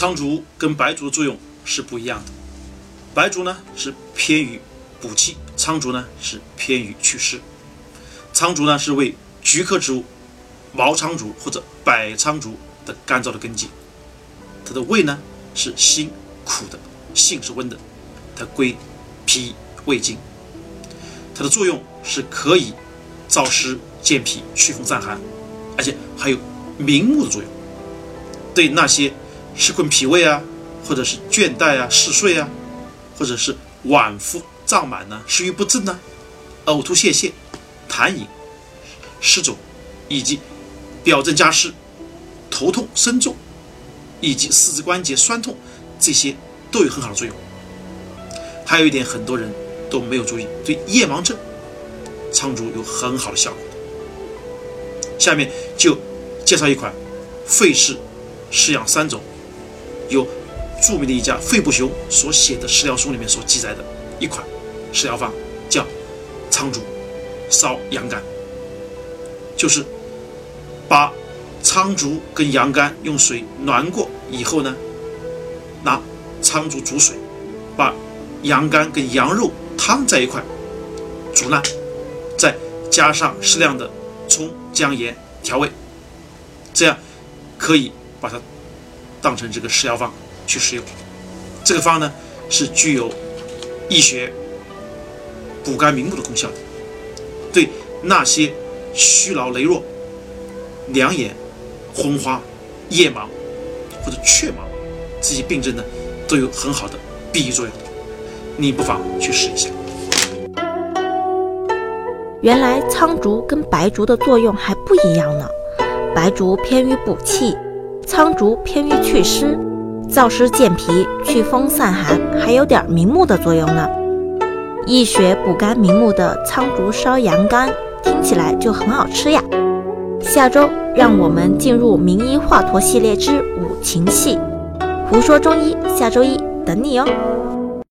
苍术跟白术的作用是不一样的，白术呢是偏于补气，苍术呢是偏于祛湿。苍术呢是为菊科植物毛苍术或者百苍术的干燥的根基，它的味呢是辛苦的，性是温的，它归脾胃经，它的作用是可以燥湿健脾、祛风散寒，而且还有明目的作用，对那些湿困脾胃啊，或者是倦怠啊、嗜睡啊，或者是脘腹胀满呢、食欲不振呢、呕吐泄泻、痰饮、湿肿，以及表症加湿、头痛身重，以及四肢关节酸痛，这些都有很好的作用。还有一点，很多人都没有注意，对夜盲症，苍术有很好的效果。下面就介绍一款费氏食养三种，由著名的一家费布熊所写的食疗书里面所记载的一款食疗方，叫苍术烧羊肝，就是把苍术跟羊肝用水暖过以后呢，拿苍术煮水，把羊肝跟羊肉汤在一块煮烂，再加上适量的葱、姜、盐调味，这样可以把它当成这个食疗方去使用。这个方呢是具有益血、补肝明目的功效的，对那些虚劳羸弱、两眼昏花、夜盲或者雀盲这些病症呢，都有很好的裨益作用。你不妨去试一下。原来苍术跟白术的作用还不一样呢，白术偏于补气，苍竹偏于祛湿，燥湿健脾、祛风散寒，还有点明目的作用呢。益血补肝明目的苍竹烧羊肝，听起来就很好吃呀。下周让我们进入名医华佗系列之五禽戏，胡说中医，下周一等你哦。